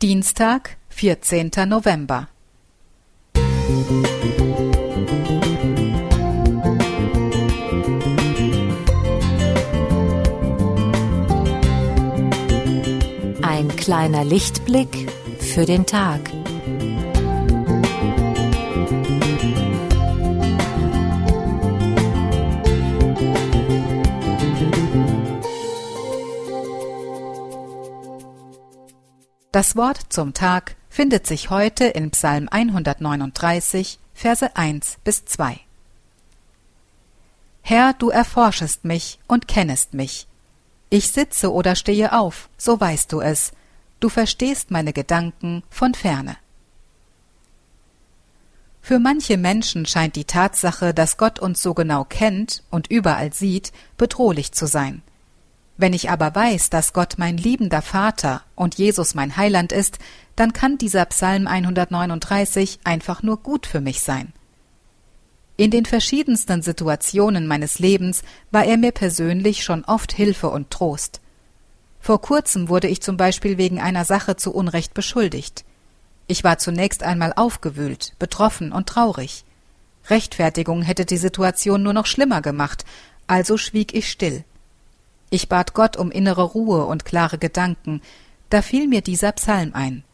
Dienstag, vierzehnter November. Ein kleiner Lichtblick für den Tag. Das Wort zum Tag findet sich heute in Psalm 139, Verse 1 bis 2. Herr, du erforschest mich und kennest mich. Ich sitze oder stehe auf, so weißt du es. Du verstehst meine Gedanken von ferne. Für manche Menschen scheint die Tatsache, dass Gott uns so genau kennt und überall sieht, bedrohlich zu sein. Wenn ich aber weiß, dass Gott mein liebender Vater und Jesus mein Heiland ist, dann kann dieser Psalm 139 einfach nur gut für mich sein. In den verschiedensten Situationen meines Lebens war er mir persönlich schon oft Hilfe und Trost. Vor kurzem wurde ich zum Beispiel wegen einer Sache zu Unrecht beschuldigt. Ich war zunächst einmal aufgewühlt, betroffen und traurig. Rechtfertigung hätte die Situation nur noch schlimmer gemacht, also schwieg ich still. Ich bat Gott um innere Ruhe und klare Gedanken, da fiel mir dieser Psalm ein.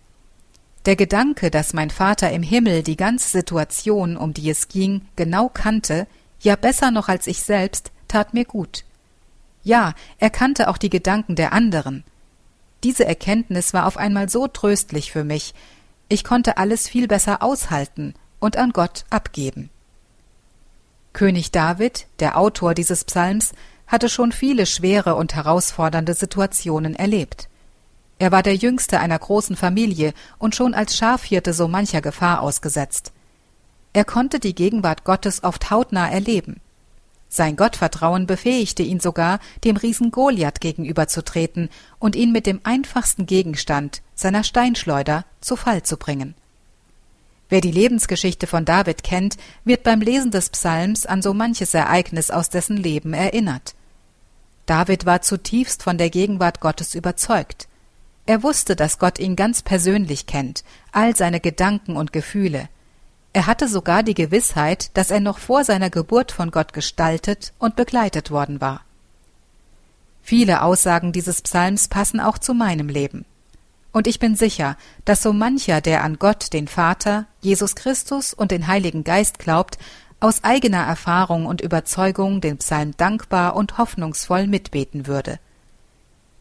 Der Gedanke, dass mein Vater im Himmel die ganze Situation, um die es ging, genau kannte, ja besser noch als ich selbst, tat mir gut. Ja, er kannte auch die Gedanken der anderen. Diese Erkenntnis war auf einmal so tröstlich für mich, ich konnte alles viel besser aushalten und an Gott abgeben. König David, der Autor dieses Psalms, hatte schon viele schwere und herausfordernde Situationen erlebt. Er war der jüngste einer großen Familie und schon als Schafhirte so mancher Gefahr ausgesetzt. Er konnte die Gegenwart Gottes oft hautnah erleben. Sein Gottvertrauen befähigte ihn sogar, dem Riesen Goliath gegenüberzutreten und ihn mit dem einfachsten Gegenstand, seiner Steinschleuder, zu Fall zu bringen. Wer die Lebensgeschichte von David kennt, wird beim Lesen des Psalms an so manches Ereignis aus dessen Leben erinnert. David war zutiefst von der Gegenwart Gottes überzeugt. Er wusste, dass Gott ihn ganz persönlich kennt, all seine Gedanken und Gefühle. Er hatte sogar die Gewissheit, dass er noch vor seiner Geburt von Gott gestaltet und begleitet worden war. Viele Aussagen dieses Psalms passen auch zu meinem Leben. Und ich bin sicher, dass so mancher, der an Gott, den Vater, Jesus Christus und den Heiligen Geist glaubt, aus eigener Erfahrung und Überzeugung den Psalm dankbar und hoffnungsvoll mitbeten würde.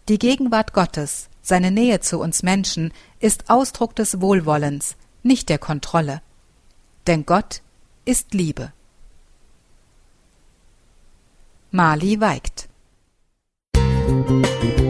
Die Gegenwart Gottes, seine Nähe zu uns Menschen, ist Ausdruck des Wohlwollens, nicht der Kontrolle. Denn Gott ist Liebe. Mali weigt. Musik